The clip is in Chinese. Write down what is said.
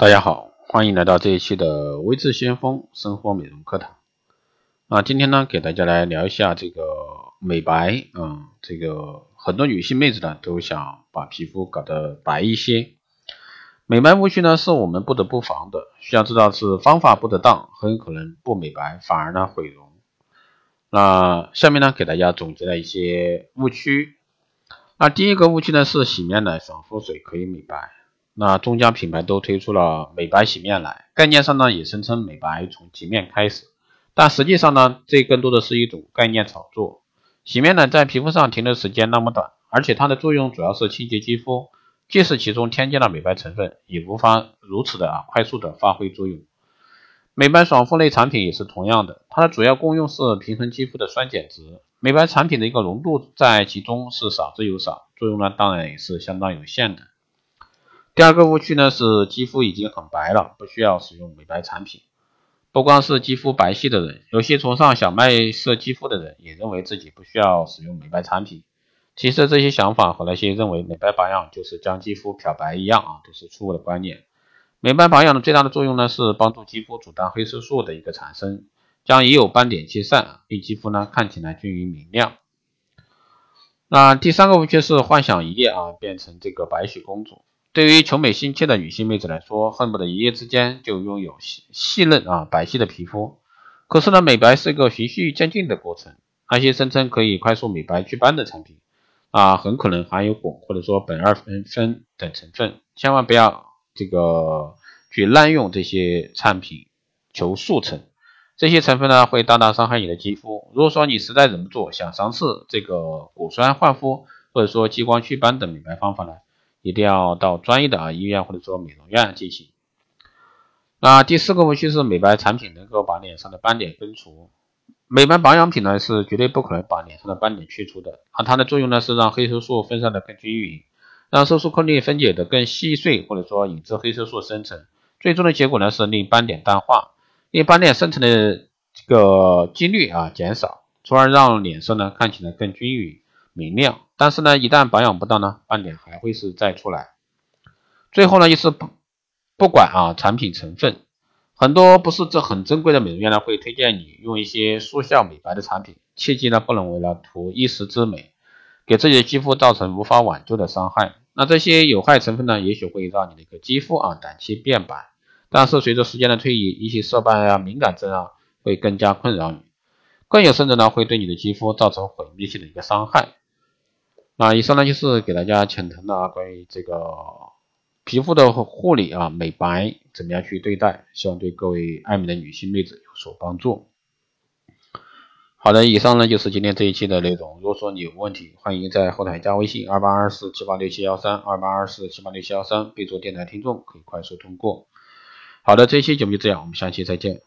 大家好，欢迎来到这一期的微智先锋生活美容课堂。啊，今天呢，给大家来聊一下这个美白。嗯，这个很多女性妹子呢，都想把皮肤搞得白一些。美白误区呢，是我们不得不防的。需要知道是方法不得当，很有可能不美白，反而呢毁容。那下面呢，给大家总结了一些误区。那第一个误区呢，是洗面奶、爽肤水可以美白。那中家品牌都推出了美白洗面奶，概念上呢也声称美白从洁面开始，但实际上呢这更多的是一种概念炒作。洗面奶在皮肤上停留时间那么短，而且它的作用主要是清洁肌肤，即使其中添加了美白成分，也无法如此的啊快速的发挥作用。美白爽肤类产品也是同样的，它的主要功用是平衡肌肤的酸碱值，美白产品的一个浓度在其中是少之又少，作用呢当然也是相当有限的。第二个误区呢是肌肤已经很白了，不需要使用美白产品。不光是肌肤白皙的人，有些崇尚小麦色肌肤的人也认为自己不需要使用美白产品。其实这些想法和那些认为美白保养就是将肌肤漂白一样啊，都是错误的观念。美白保养的最大的作用呢是帮助肌肤阻断黑色素的一个产生，将已有斑点去散，令肌肤呢看起来均匀明亮。那第三个误区是幻想一夜啊变成这个白雪公主。对于求美心切的女性妹子来说，恨不得一夜之间就拥有细细嫩啊白皙的皮肤。可是呢，美白是一个循序渐进的过程。那些声称可以快速美白祛斑的产品啊，很可能含有汞或者说苯二酚酚等成分，千万不要这个去滥用这些产品求速成。这些成分呢，会大大伤害你的肌肤。如果说你实在忍不住想尝试这个果酸焕肤或者说激光祛斑等美白方法呢？一定要到专业的啊医院或者说美容院进行。那第四个误区是美白产品能够把脸上的斑点根除。美白保养品呢是绝对不可能把脸上的斑点去除的啊，它的作用呢是让黑色素分散的更均匀，让色素颗粒分解的更细碎，或者说引致黑色素生成。最终的结果呢是令斑点淡化，令斑点生成的这个几率啊减少，从而让脸色呢看起来更均匀。明亮，但是呢，一旦保养不当呢，斑点还会是再出来。最后呢，就是不不管啊产品成分，很多不是这很珍贵的美容院呢，会推荐你用一些速效美白的产品，切记呢不能为了图一时之美，给自己的肌肤造成无法挽救的伤害。那这些有害成分呢，也许会让你的一个肌肤啊短期变白，但是随着时间的推移，一些色斑啊、敏感症啊会更加困扰你，更有甚者呢会对你的肌肤造成毁灭性的一个伤害。那以上呢就是给大家浅谈的关于这个皮肤的护理啊美白怎么样去对待，希望对各位爱美的女性妹子有所帮助。好的，以上呢就是今天这一期的内容。如果说你有问题，欢迎在后台加微信二八二四七八六七幺三二八二四七八六七幺三，备注电台听众，可以快速通过。好的，这一期节目就这样，我们下期再见。